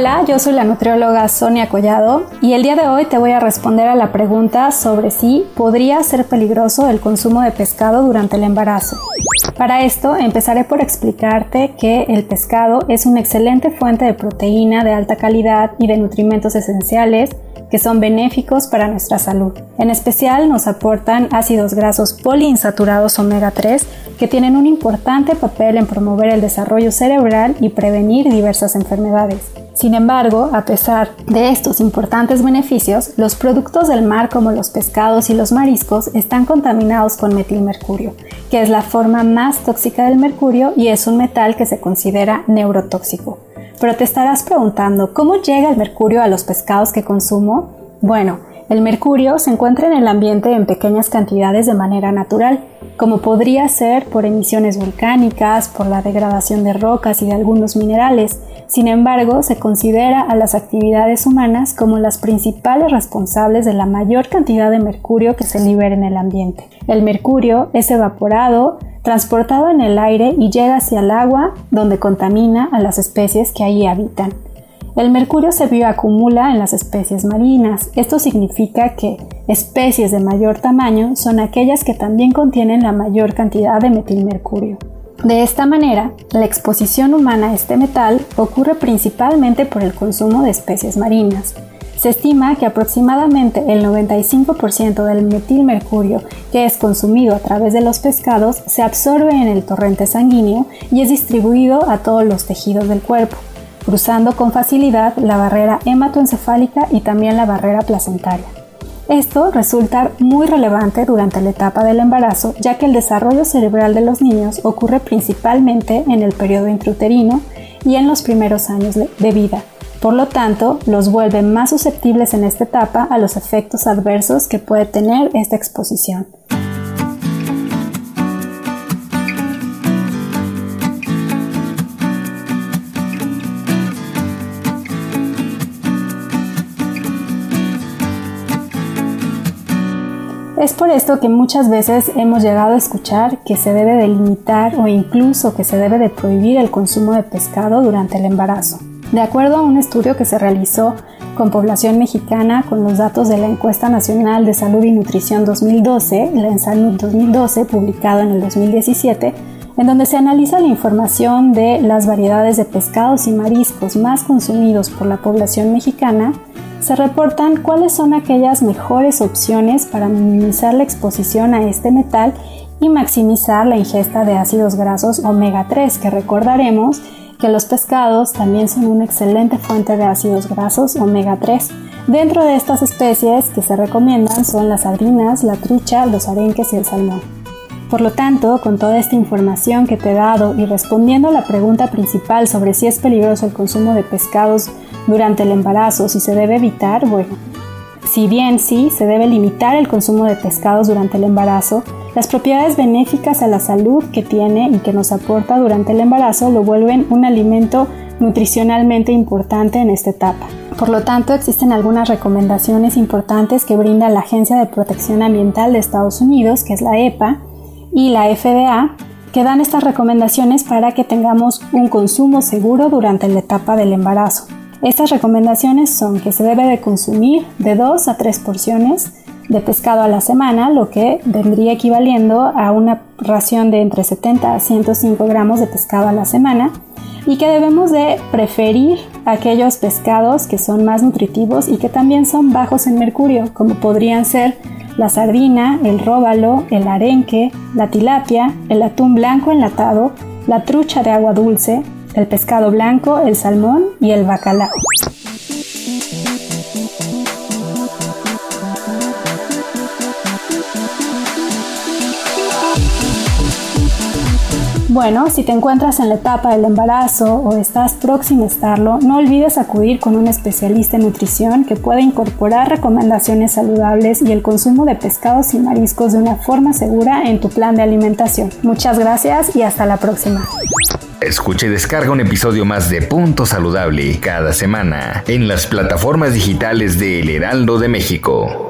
Hola, yo soy la nutrióloga Sonia Collado y el día de hoy te voy a responder a la pregunta sobre si podría ser peligroso el consumo de pescado durante el embarazo. Para esto empezaré por explicarte que el pescado es una excelente fuente de proteína de alta calidad y de nutrimentos esenciales que son benéficos para nuestra salud. En especial nos aportan ácidos grasos poliinsaturados omega 3 que tienen un importante papel en promover el desarrollo cerebral y prevenir diversas enfermedades. Sin embargo, a pesar de estos importantes beneficios, los productos del mar como los pescados y los mariscos están contaminados con metilmercurio, que es la forma más tóxica del mercurio y es un metal que se considera neurotóxico. Pero te estarás preguntando, ¿cómo llega el mercurio a los pescados que consumo? Bueno, el mercurio se encuentra en el ambiente en pequeñas cantidades de manera natural, como podría ser por emisiones volcánicas, por la degradación de rocas y de algunos minerales. Sin embargo, se considera a las actividades humanas como las principales responsables de la mayor cantidad de mercurio que se libera en el ambiente. El mercurio es evaporado, transportado en el aire y llega hacia el agua donde contamina a las especies que ahí habitan. El mercurio se bioacumula en las especies marinas. Esto significa que especies de mayor tamaño son aquellas que también contienen la mayor cantidad de metilmercurio. De esta manera, la exposición humana a este metal ocurre principalmente por el consumo de especies marinas. Se estima que aproximadamente el 95% del metilmercurio que es consumido a través de los pescados se absorbe en el torrente sanguíneo y es distribuido a todos los tejidos del cuerpo, cruzando con facilidad la barrera hematoencefálica y también la barrera placentaria. Esto resulta muy relevante durante la etapa del embarazo, ya que el desarrollo cerebral de los niños ocurre principalmente en el periodo intrauterino y en los primeros años de vida, por lo tanto, los vuelve más susceptibles en esta etapa a los efectos adversos que puede tener esta exposición. Es por esto que muchas veces hemos llegado a escuchar que se debe delimitar o incluso que se debe de prohibir el consumo de pescado durante el embarazo. De acuerdo a un estudio que se realizó con población mexicana con los datos de la Encuesta Nacional de Salud y Nutrición 2012, la ENSALUD 2012, publicado en el 2017, en donde se analiza la información de las variedades de pescados y mariscos más consumidos por la población mexicana, se reportan cuáles son aquellas mejores opciones para minimizar la exposición a este metal y maximizar la ingesta de ácidos grasos omega 3, que recordaremos que los pescados también son una excelente fuente de ácidos grasos omega 3. Dentro de estas especies que se recomiendan son las sardinas, la trucha, los arenques y el salmón. Por lo tanto, con toda esta información que te he dado y respondiendo a la pregunta principal sobre si es peligroso el consumo de pescados durante el embarazo, si se debe evitar, bueno, si bien sí, se debe limitar el consumo de pescados durante el embarazo, las propiedades benéficas a la salud que tiene y que nos aporta durante el embarazo lo vuelven un alimento nutricionalmente importante en esta etapa. Por lo tanto, existen algunas recomendaciones importantes que brinda la Agencia de Protección Ambiental de Estados Unidos, que es la EPA, y la FDA, que dan estas recomendaciones para que tengamos un consumo seguro durante la etapa del embarazo. Estas recomendaciones son que se debe de consumir de 2 a 3 porciones de pescado a la semana, lo que vendría equivaliendo a una ración de entre 70 a 105 gramos de pescado a la semana y que debemos de preferir aquellos pescados que son más nutritivos y que también son bajos en mercurio, como podrían ser la sardina, el róbalo, el arenque, la tilapia, el atún blanco enlatado, la trucha de agua dulce, el pescado blanco, el salmón y el bacalao. Bueno, si te encuentras en la etapa del embarazo o estás próximo a estarlo, no olvides acudir con un especialista en nutrición que pueda incorporar recomendaciones saludables y el consumo de pescados y mariscos de una forma segura en tu plan de alimentación. Muchas gracias y hasta la próxima. Escuche y descarga un episodio más de Punto Saludable cada semana en las plataformas digitales de El Heraldo de México.